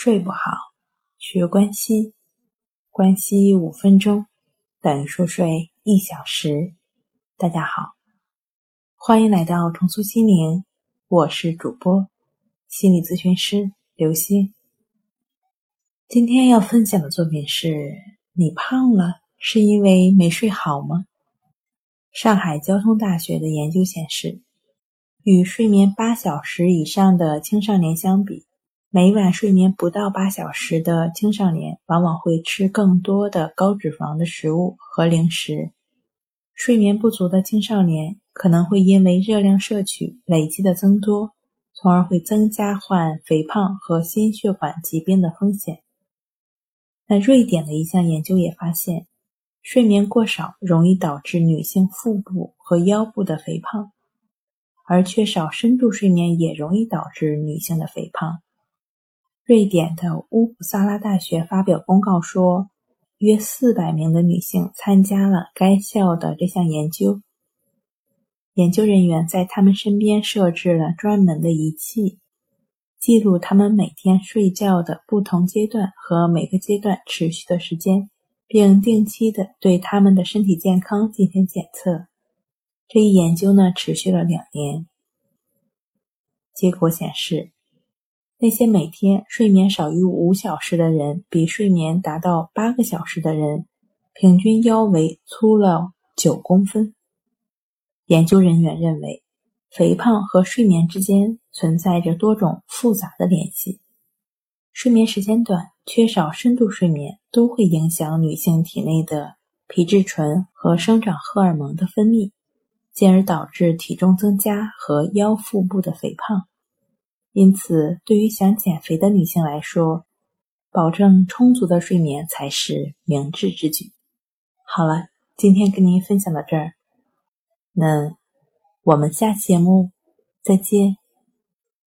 睡不好，学关西，关西五分钟等于熟睡一小时。大家好，欢迎来到重塑心灵，我是主播心理咨询师刘星。今天要分享的作品是：你胖了是因为没睡好吗？上海交通大学的研究显示。与睡眠八小时以上的青少年相比，每晚睡眠不到八小时的青少年往往会吃更多的高脂肪的食物和零食。睡眠不足的青少年可能会因为热量摄取累积的增多，从而会增加患肥胖和心血管疾病的风险。那瑞典的一项研究也发现，睡眠过少容易导致女性腹部和腰部的肥胖。而缺少深度睡眠也容易导致女性的肥胖。瑞典的乌普萨拉大学发表公告说，约四百名的女性参加了该校的这项研究。研究人员在他们身边设置了专门的仪器，记录他们每天睡觉的不同阶段和每个阶段持续的时间，并定期的对他们的身体健康进行检测。这一研究呢，持续了两年。结果显示，那些每天睡眠少于五小时的人，比睡眠达到八个小时的人，平均腰围粗了九公分。研究人员认为，肥胖和睡眠之间存在着多种复杂的联系。睡眠时间短、缺少深度睡眠，都会影响女性体内的皮质醇和生长荷尔蒙的分泌。进而导致体重增加和腰腹部的肥胖，因此，对于想减肥的女性来说，保证充足的睡眠才是明智之举。好了，今天跟您分享到这儿，那我们下期节目再见。